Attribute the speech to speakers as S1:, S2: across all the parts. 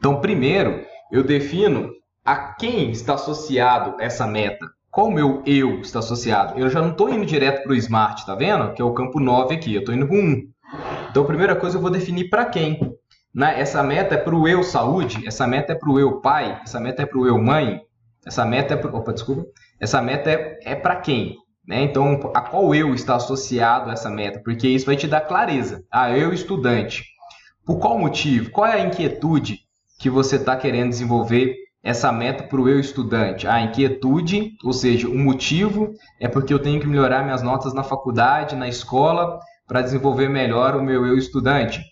S1: Então, primeiro, eu defino a quem está associado essa meta. Qual o meu eu está associado? Eu já não estou indo direto para o Smart, tá vendo? Que é o campo 9 aqui, eu estou indo para o 1. Então, a primeira coisa, eu vou definir para quem. Né? Essa meta é para o eu saúde, essa meta é para o eu pai, essa meta é para o eu mãe, essa meta é para... Opa, desculpa. Essa meta é, é para quem? Né? Então, a qual eu está associado essa meta? Porque isso vai te dar clareza. Ah, eu estudante. Por qual motivo? Qual é a inquietude que você está querendo desenvolver essa meta para o eu estudante? A inquietude, ou seja, o motivo é porque eu tenho que melhorar minhas notas na faculdade, na escola, para desenvolver melhor o meu eu estudante.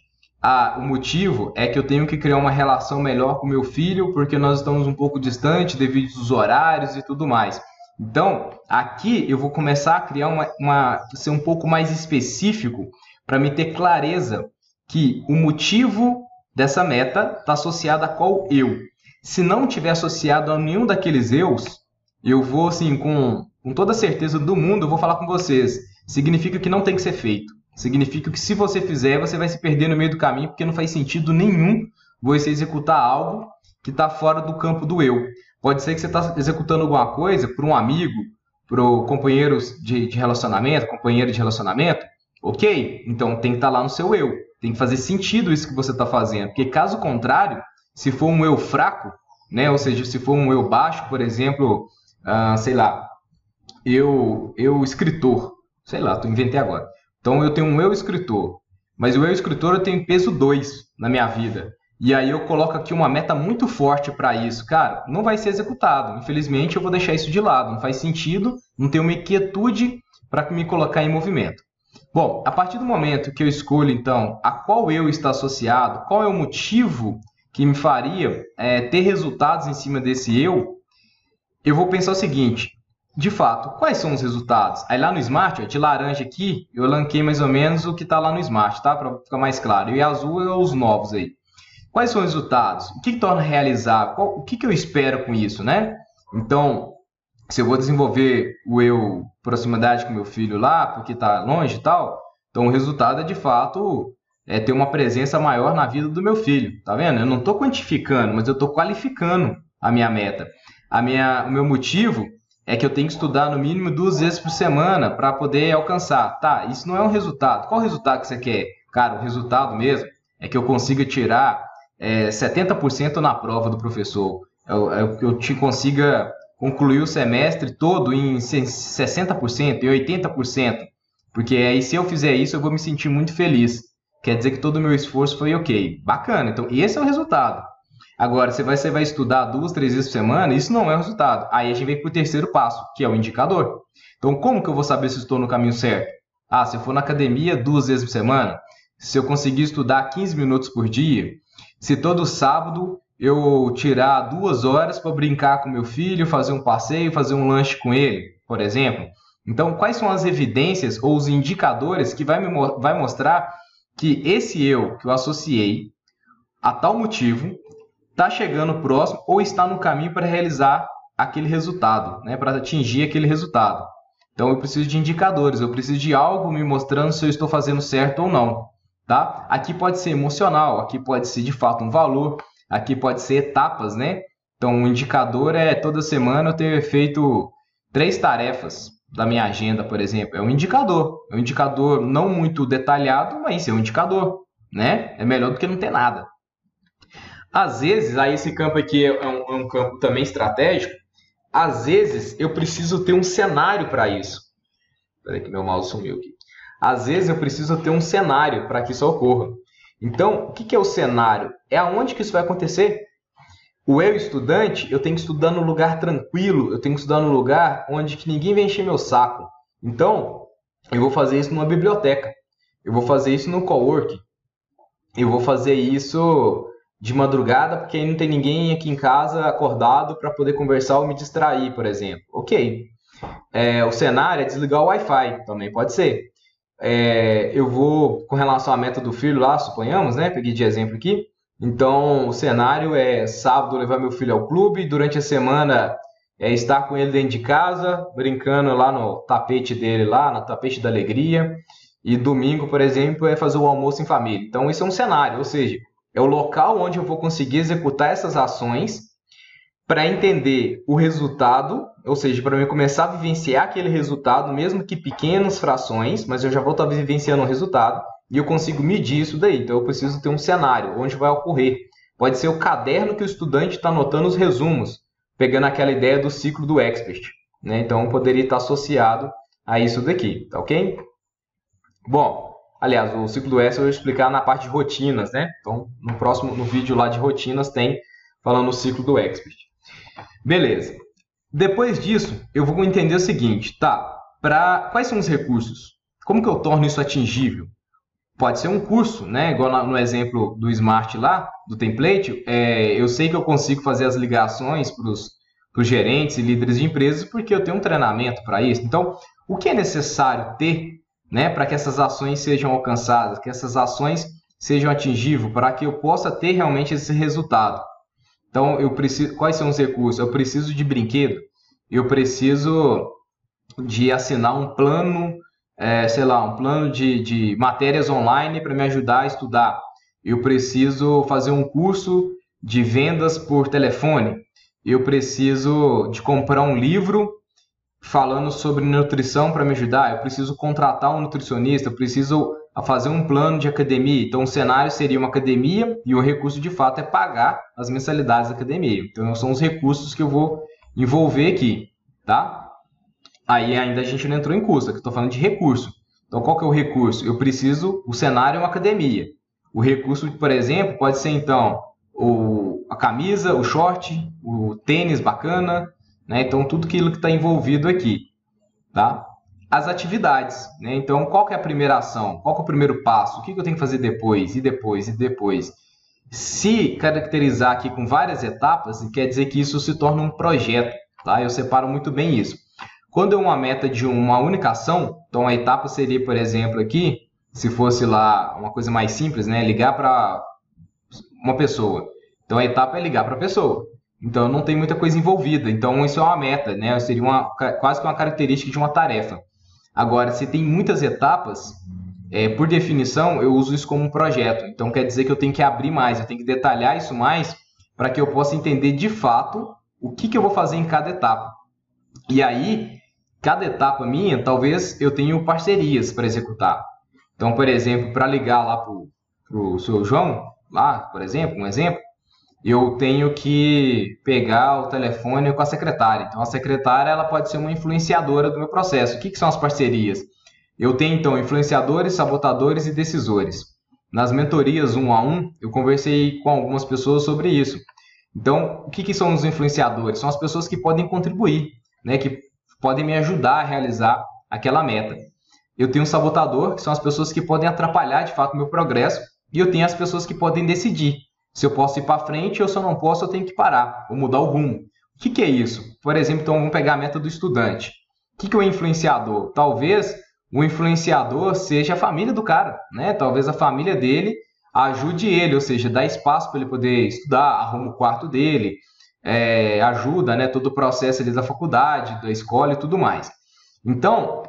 S1: Ah, o motivo é que eu tenho que criar uma relação melhor com meu filho, porque nós estamos um pouco distante devido aos horários e tudo mais. Então, aqui eu vou começar a criar uma, uma ser um pouco mais específico para me ter clareza que o motivo dessa meta está associado a qual eu. Se não tiver associado a nenhum daqueles eus, eu vou assim com, com toda certeza do mundo, eu vou falar com vocês. Significa que não tem que ser feito. Significa que se você fizer, você vai se perder no meio do caminho, porque não faz sentido nenhum você executar algo que está fora do campo do eu. Pode ser que você está executando alguma coisa para um amigo, para companheiros de, de, relacionamento, companheiro de relacionamento. Ok, então tem que estar tá lá no seu eu. Tem que fazer sentido isso que você está fazendo. Porque caso contrário, se for um eu fraco, né, ou seja, se for um eu baixo, por exemplo, uh, sei lá, eu, eu escritor, sei lá, tô inventei agora. Então eu tenho um eu escritor, mas o eu escritor eu tenho peso 2 na minha vida. E aí eu coloco aqui uma meta muito forte para isso. Cara, não vai ser executado. Infelizmente eu vou deixar isso de lado. Não faz sentido, não tenho uma inquietude para me colocar em movimento. Bom, a partir do momento que eu escolho então a qual eu está associado, qual é o motivo que me faria é, ter resultados em cima desse eu, eu vou pensar o seguinte: de fato, quais são os resultados? Aí lá no Smart, ó, de laranja aqui, eu lanquei mais ou menos o que está lá no Smart, tá? Para ficar mais claro. E azul é os novos aí. Quais são os resultados? O que, que torna realizar? Qual, o que, que eu espero com isso, né? Então, se eu vou desenvolver o eu proximidade com meu filho lá, porque está longe e tal, então o resultado é de fato é ter uma presença maior na vida do meu filho, tá vendo? Eu não estou quantificando, mas eu estou qualificando a minha meta. A minha, o meu motivo é que eu tenho que estudar no mínimo duas vezes por semana para poder alcançar. Tá, isso não é um resultado. Qual resultado que você quer? Cara, o resultado mesmo é que eu consiga tirar é, 70% na prova do professor. É que eu te consiga concluir o semestre todo em 60%, em 80%. Porque aí, se eu fizer isso, eu vou me sentir muito feliz. Quer dizer que todo o meu esforço foi ok. Bacana. Então, esse é o resultado. Agora, você vai, você vai estudar duas, três vezes por semana, isso não é o resultado. Aí a gente vem para o terceiro passo, que é o indicador. Então, como que eu vou saber se estou no caminho certo? Ah, se eu for na academia duas vezes por semana, se eu conseguir estudar 15 minutos por dia, se todo sábado eu tirar duas horas para brincar com meu filho, fazer um passeio, fazer um lanche com ele, por exemplo. Então, quais são as evidências ou os indicadores que vai me vai mostrar que esse eu que eu associei a tal motivo está chegando próximo ou está no caminho para realizar aquele resultado, né, para atingir aquele resultado. Então, eu preciso de indicadores, eu preciso de algo me mostrando se eu estou fazendo certo ou não. Tá? Aqui pode ser emocional, aqui pode ser de fato um valor, Aqui pode ser etapas, né? Então, o um indicador é toda semana eu ter feito três tarefas da minha agenda, por exemplo. É um indicador. É um indicador não muito detalhado, mas é um indicador, né? É melhor do que não ter nada. Às vezes, aí esse campo aqui é um, é um campo também estratégico. Às vezes, eu preciso ter um cenário para isso. Espera que meu mouse sumiu aqui. Às vezes, eu preciso ter um cenário para que isso ocorra. Então, o que é o cenário? É aonde que isso vai acontecer. O eu estudante, eu tenho que estudar no lugar tranquilo, eu tenho que estudar no lugar onde que ninguém vai encher meu saco. Então, eu vou fazer isso numa biblioteca. Eu vou fazer isso no cowork. Eu vou fazer isso de madrugada, porque aí não tem ninguém aqui em casa acordado para poder conversar ou me distrair, por exemplo. Ok. É, o cenário é desligar o Wi-Fi, também pode ser é, eu vou, com relação à meta do filho lá, suponhamos, né? Peguei de exemplo aqui. Então, o cenário é sábado levar meu filho ao clube, durante a semana é estar com ele dentro de casa, brincando lá no tapete dele, lá no tapete da alegria. E domingo, por exemplo, é fazer o almoço em família. Então, esse é um cenário, ou seja, é o local onde eu vou conseguir executar essas ações para entender o resultado, ou seja, para eu começar a vivenciar aquele resultado, mesmo que pequenas frações, mas eu já vou estar vivenciando o resultado e eu consigo medir isso daí. Então eu preciso ter um cenário onde vai ocorrer. Pode ser o caderno que o estudante está anotando os resumos, pegando aquela ideia do ciclo do expert. Né? Então poderia estar associado a isso daqui, tá ok? Bom, aliás, o ciclo do S eu vou explicar na parte de rotinas, né? Então no próximo, no vídeo lá de rotinas tem falando o ciclo do expert. Beleza. Depois disso, eu vou entender o seguinte, tá? Para quais são os recursos? Como que eu torno isso atingível? Pode ser um curso, né? Igual no exemplo do Smart lá, do template, é, eu sei que eu consigo fazer as ligações para os gerentes e líderes de empresas porque eu tenho um treinamento para isso. Então, o que é necessário ter né, para que essas ações sejam alcançadas, que essas ações sejam atingíveis, para que eu possa ter realmente esse resultado? Então, eu preciso. Quais são os recursos? Eu preciso de brinquedo. Eu preciso de assinar um plano, é, sei lá, um plano de, de matérias online para me ajudar a estudar. Eu preciso fazer um curso de vendas por telefone. Eu preciso de comprar um livro falando sobre nutrição para me ajudar. Eu preciso contratar um nutricionista. Eu preciso a fazer um plano de academia. Então, o cenário seria uma academia e o recurso de fato é pagar as mensalidades da academia. Então, são os recursos que eu vou envolver aqui, tá? Aí ainda a gente não entrou em custo, aqui estou falando de recurso. Então, qual que é o recurso? Eu preciso, o cenário é uma academia. O recurso, por exemplo, pode ser então o, a camisa, o short, o tênis bacana, né? Então, tudo aquilo que está envolvido aqui, tá? As atividades. Né? Então, qual que é a primeira ação? Qual que é o primeiro passo? O que, que eu tenho que fazer depois, e depois, e depois? Se caracterizar aqui com várias etapas, quer dizer que isso se torna um projeto. Tá? Eu separo muito bem isso. Quando é uma meta de uma única ação, então a etapa seria, por exemplo, aqui, se fosse lá uma coisa mais simples, né? ligar para uma pessoa. Então a etapa é ligar para a pessoa. Então não tem muita coisa envolvida. Então isso é uma meta, né? Seria uma, quase que uma característica de uma tarefa. Agora, se tem muitas etapas, é, por definição, eu uso isso como um projeto. Então, quer dizer que eu tenho que abrir mais, eu tenho que detalhar isso mais para que eu possa entender de fato o que, que eu vou fazer em cada etapa. E aí, cada etapa minha, talvez eu tenha parcerias para executar. Então, por exemplo, para ligar lá para o seu João, lá, por exemplo, um exemplo, eu tenho que pegar o telefone com a secretária. Então, a secretária ela pode ser uma influenciadora do meu processo. O que, que são as parcerias? Eu tenho, então, influenciadores, sabotadores e decisores. Nas mentorias um a um, eu conversei com algumas pessoas sobre isso. Então, o que, que são os influenciadores? São as pessoas que podem contribuir, né? que podem me ajudar a realizar aquela meta. Eu tenho um sabotador, que são as pessoas que podem atrapalhar de fato o meu progresso, e eu tenho as pessoas que podem decidir se eu posso ir para frente ou se eu não posso, eu tenho que parar, ou mudar o rumo. O que, que é isso? Por exemplo, então vamos pegar a meta do estudante. O que, que é o influenciador? Talvez o influenciador seja a família do cara, né? Talvez a família dele ajude ele, ou seja, dá espaço para ele poder estudar, arruma o quarto dele, é, ajuda, né? Todo o processo ali da faculdade, da escola e tudo mais. Então,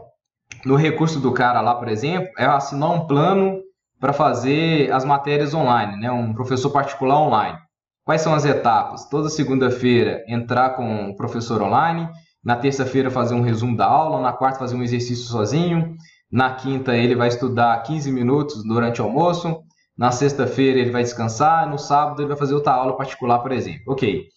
S1: no recurso do cara lá, por exemplo, é assinar um plano para fazer as matérias online, né? um professor particular online. Quais são as etapas? Toda segunda-feira entrar com o professor online, na terça-feira fazer um resumo da aula, na quarta fazer um exercício sozinho, na quinta ele vai estudar 15 minutos durante o almoço, na sexta-feira ele vai descansar, no sábado ele vai fazer outra aula particular, por exemplo. Ok.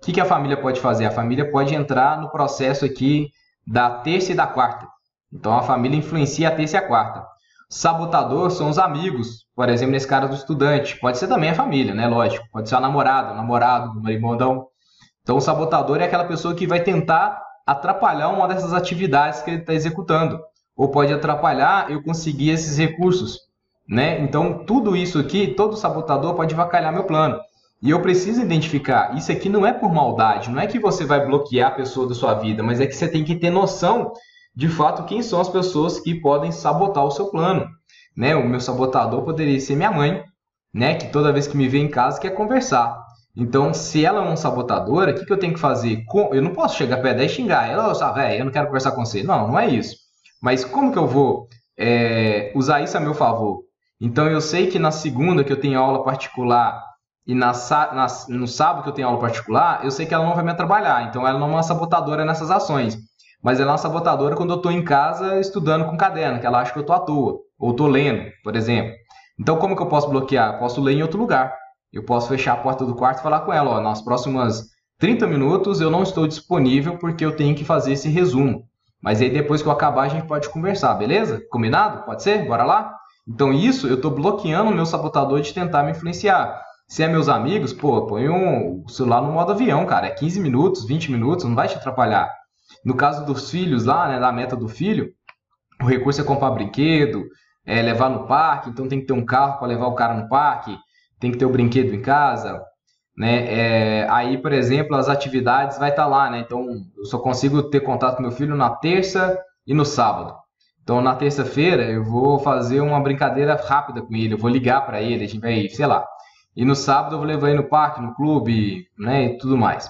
S1: O que, que a família pode fazer? A família pode entrar no processo aqui da terça e da quarta. Então a família influencia a terça e a quarta. Sabotador são os amigos, por exemplo, nesse caso do estudante. Pode ser também a família, né? Lógico. Pode ser a namorada, o namorado, o marimondão. Então, o sabotador é aquela pessoa que vai tentar atrapalhar uma dessas atividades que ele está executando. Ou pode atrapalhar eu conseguir esses recursos. Né? Então, tudo isso aqui, todo sabotador pode vacalhar meu plano. E eu preciso identificar, isso aqui não é por maldade, não é que você vai bloquear a pessoa da sua vida, mas é que você tem que ter noção de fato, quem são as pessoas que podem sabotar o seu plano. Né? O meu sabotador poderia ser minha mãe, né? que toda vez que me vê em casa quer conversar. Então, se ela é uma sabotadora, o que, que eu tenho que fazer? Eu não posso chegar perto dela e xingar ela, velho, eu não quero conversar com você. Não, não é isso. Mas como que eu vou é, usar isso a meu favor? Então eu sei que na segunda que eu tenho aula particular e na, na, no sábado que eu tenho aula particular, eu sei que ela não vai me atrapalhar. Então ela não é uma sabotadora nessas ações. Mas ela é uma sabotadora quando eu estou em casa estudando com caderno, que ela acha que eu estou à toa. Ou estou lendo, por exemplo. Então como que eu posso bloquear? Eu posso ler em outro lugar. Eu posso fechar a porta do quarto e falar com ela, ó, nas próximas 30 minutos eu não estou disponível porque eu tenho que fazer esse resumo. Mas aí depois que eu acabar a gente pode conversar, beleza? Combinado? Pode ser? Bora lá? Então isso eu estou bloqueando o meu sabotador de tentar me influenciar. Se é meus amigos, pô, põe um, o celular no modo avião, cara. É 15 minutos, 20 minutos, não vai te atrapalhar. No caso dos filhos lá, né, da meta do filho, o recurso é comprar brinquedo, é levar no parque, então tem que ter um carro para levar o cara no parque, tem que ter o brinquedo em casa, né? É, aí, por exemplo, as atividades vai estar tá lá, né? Então, eu só consigo ter contato com meu filho na terça e no sábado. Então, na terça-feira, eu vou fazer uma brincadeira rápida com ele, eu vou ligar para ele, a gente vai, sei lá. E no sábado eu vou levar ele no parque, no clube, né, e tudo mais.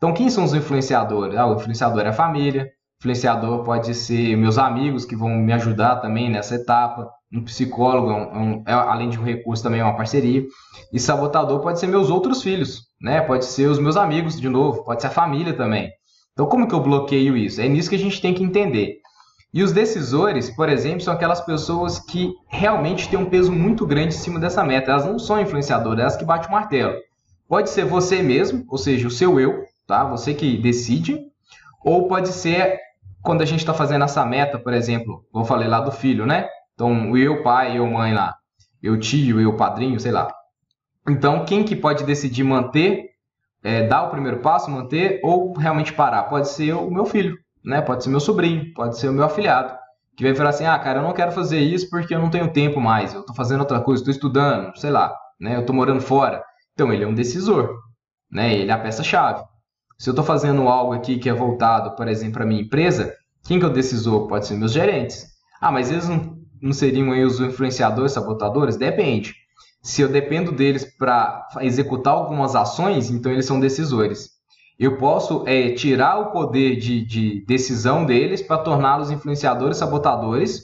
S1: Então, quem são os influenciadores? Ah, o influenciador é a família, influenciador pode ser meus amigos que vão me ajudar também nessa etapa, um psicólogo, é um, é, além de um recurso, também é uma parceria. E sabotador pode ser meus outros filhos, né? Pode ser os meus amigos, de novo, pode ser a família também. Então, como que eu bloqueio isso? É nisso que a gente tem que entender. E os decisores, por exemplo, são aquelas pessoas que realmente têm um peso muito grande em cima dessa meta. Elas não são influenciadoras, elas que batem o martelo. Pode ser você mesmo, ou seja, o seu eu, tá? Você que decide. Ou pode ser quando a gente está fazendo essa meta, por exemplo, vou falei lá do filho, né? Então, eu pai, eu mãe lá, eu tio, eu padrinho, sei lá. Então, quem que pode decidir manter, é, dar o primeiro passo, manter ou realmente parar? Pode ser o meu filho né? Pode ser meu sobrinho, pode ser o meu afilhado, que vai falar assim: ah, cara, eu não quero fazer isso porque eu não tenho tempo mais, eu estou fazendo outra coisa, estou estudando, sei lá, né? Eu estou morando fora. Então, ele é um decisor, né? Ele é a peça-chave. Se eu estou fazendo algo aqui que é voltado, por exemplo, para minha empresa, quem que o decisor? Pode ser meus gerentes. Ah, mas eles não, não seriam aí os influenciadores, sabotadores? Depende. Se eu dependo deles para executar algumas ações, então eles são decisores. Eu posso é, tirar o poder de, de decisão deles para torná-los influenciadores, sabotadores,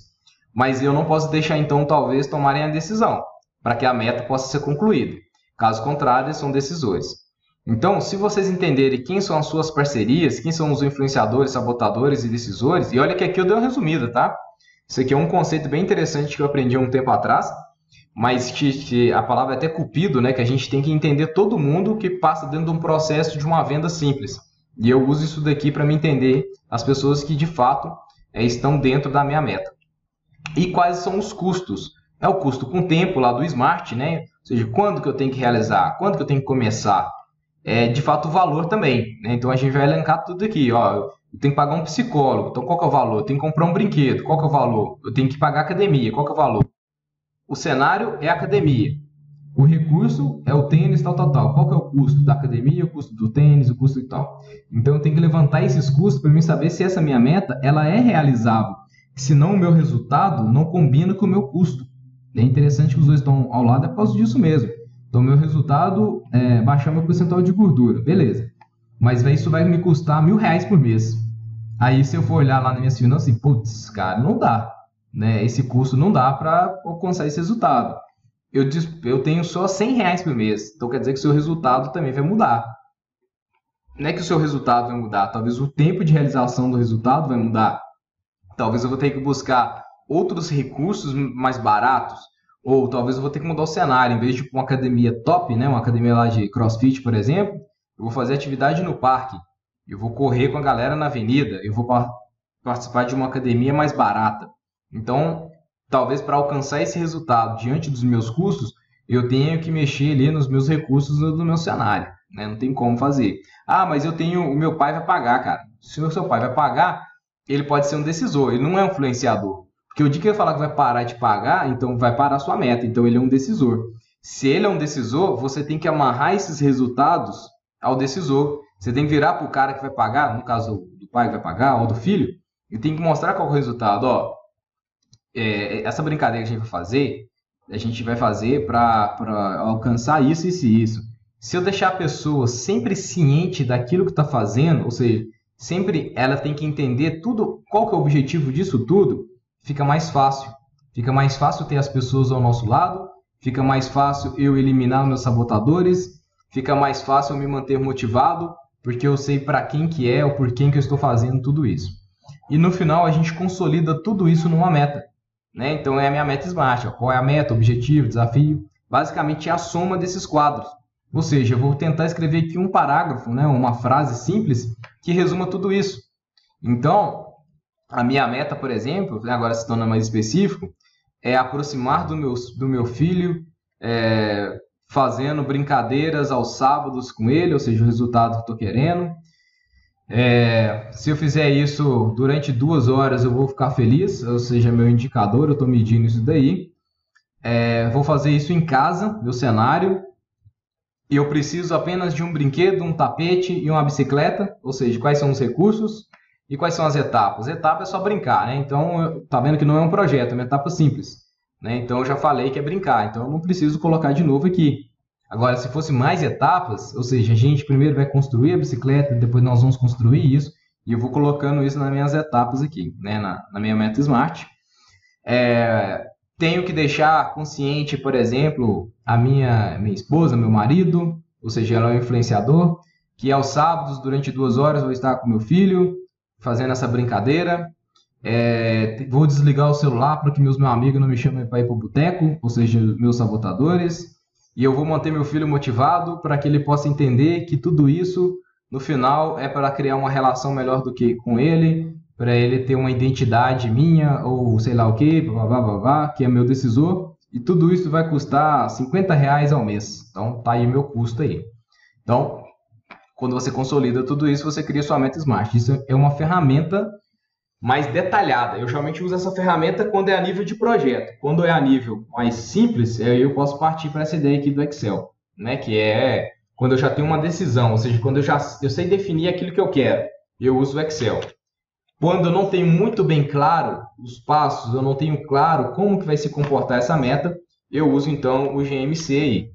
S1: mas eu não posso deixar então talvez tomarem a decisão para que a meta possa ser concluída. Caso contrário, eles são decisores. Então, se vocês entenderem quem são as suas parcerias, quem são os influenciadores, sabotadores e decisores, e olha que aqui eu dei uma resumida, tá? Isso aqui é um conceito bem interessante que eu aprendi há um tempo atrás, mas que, que, a palavra é até cupido, né? Que a gente tem que entender todo mundo que passa dentro de um processo de uma venda simples. E eu uso isso daqui para me entender as pessoas que de fato é, estão dentro da minha meta. E quais são os custos? É o custo com tempo lá do Smart, né? Ou seja, quando que eu tenho que realizar, quando que eu tenho que começar. É, de fato, o valor também. Né? Então a gente vai elencar tudo aqui. Ó, eu tenho que pagar um psicólogo, então qual que é o valor? Eu tenho que comprar um brinquedo, qual que é o valor? Eu tenho que pagar academia, qual que é o valor? O cenário é academia. O recurso é o tênis, tal, tal, tal. Qual que é o custo da academia, o custo do tênis, o custo e tal. Então eu tenho que levantar esses custos para mim saber se essa minha meta ela é realizável. Senão o meu resultado não combina com o meu custo. É interessante que os dois estão ao lado é por causa disso mesmo. Então meu resultado é baixar meu percentual de gordura, beleza. Mas isso vai me custar mil reais por mês. Aí se eu for olhar lá nas minhas finanças, assim, putz, cara, não dá né, esse custo não dá para alcançar esse resultado. Eu, eu tenho só 100 reais por mês, então quer dizer que o seu resultado também vai mudar. Não é que o seu resultado vai mudar, talvez o tempo de realização do resultado vai mudar. Talvez eu vou ter que buscar outros recursos mais baratos, ou talvez eu vou ter que mudar o cenário. Em vez de uma academia top, né, uma academia lá de crossfit, por exemplo, eu vou fazer atividade no parque. Eu vou correr com a galera na avenida. Eu vou participar de uma academia mais barata. Então, talvez para alcançar esse resultado diante dos meus custos, eu tenha que mexer ali nos meus recursos do meu cenário. Né? Não tem como fazer. Ah, mas eu tenho. O meu pai vai pagar, cara. Se o seu pai vai pagar, ele pode ser um decisor, ele não é um influenciador. Porque o dia que ele falar que vai parar de pagar, então vai parar a sua meta. Então ele é um decisor. Se ele é um decisor, você tem que amarrar esses resultados ao decisor. Você tem que virar para o cara que vai pagar, no caso do pai que vai pagar, ou do filho, e tem que mostrar qual é o resultado. Ó, é, essa brincadeira que a gente vai fazer, a gente vai fazer para alcançar isso, isso e isso. Se eu deixar a pessoa sempre ciente daquilo que está fazendo, ou seja, sempre ela tem que entender tudo, qual que é o objetivo disso tudo, fica mais fácil. Fica mais fácil ter as pessoas ao nosso lado, fica mais fácil eu eliminar meus sabotadores, fica mais fácil eu me manter motivado, porque eu sei para quem que é ou por quem que eu estou fazendo tudo isso. E no final a gente consolida tudo isso numa meta. Né? Então é a minha meta SMART. Ó. Qual é a meta, objetivo, desafio? Basicamente é a soma desses quadros. Ou seja, eu vou tentar escrever aqui um parágrafo, né? uma frase simples que resuma tudo isso. Então, a minha meta, por exemplo, né, agora se torna mais específico, é aproximar do meu, do meu filho, é, fazendo brincadeiras aos sábados com ele, ou seja, o resultado que estou querendo. É, se eu fizer isso durante duas horas, eu vou ficar feliz, ou seja, meu indicador, eu estou medindo isso daí. É, vou fazer isso em casa, meu cenário. E eu preciso apenas de um brinquedo, um tapete e uma bicicleta, ou seja, quais são os recursos e quais são as etapas. Etapa é só brincar, né? Então, tá vendo que não é um projeto, é uma etapa simples. Né? Então, eu já falei que é brincar, então eu não preciso colocar de novo aqui. Agora, se fosse mais etapas, ou seja, a gente primeiro vai construir a bicicleta, depois nós vamos construir isso, e eu vou colocando isso nas minhas etapas aqui, né, na, na minha meta Smart. É, tenho que deixar consciente, por exemplo, a minha, minha esposa, meu marido, ou seja, ela é um influenciador, que aos sábados, durante duas horas, vou estar com meu filho, fazendo essa brincadeira. É, vou desligar o celular para que meus, meus amigos não me chamem para ir para o boteco, ou seja, meus sabotadores. E eu vou manter meu filho motivado para que ele possa entender que tudo isso, no final, é para criar uma relação melhor do que com ele, para ele ter uma identidade minha, ou sei lá o que, blá, blá, blá, blá, que é meu decisor. E tudo isso vai custar 50 reais ao mês. Então, tá aí meu custo aí. Então, quando você consolida tudo isso, você cria sua meta Smart. Isso é uma ferramenta mais detalhada. Eu geralmente uso essa ferramenta quando é a nível de projeto. Quando é a nível mais simples, aí eu posso partir para essa ideia aqui do Excel, né? Que é quando eu já tenho uma decisão, ou seja, quando eu já eu sei definir aquilo que eu quero, eu uso o Excel. Quando eu não tenho muito bem claro os passos, eu não tenho claro como que vai se comportar essa meta, eu uso então o GMC aí.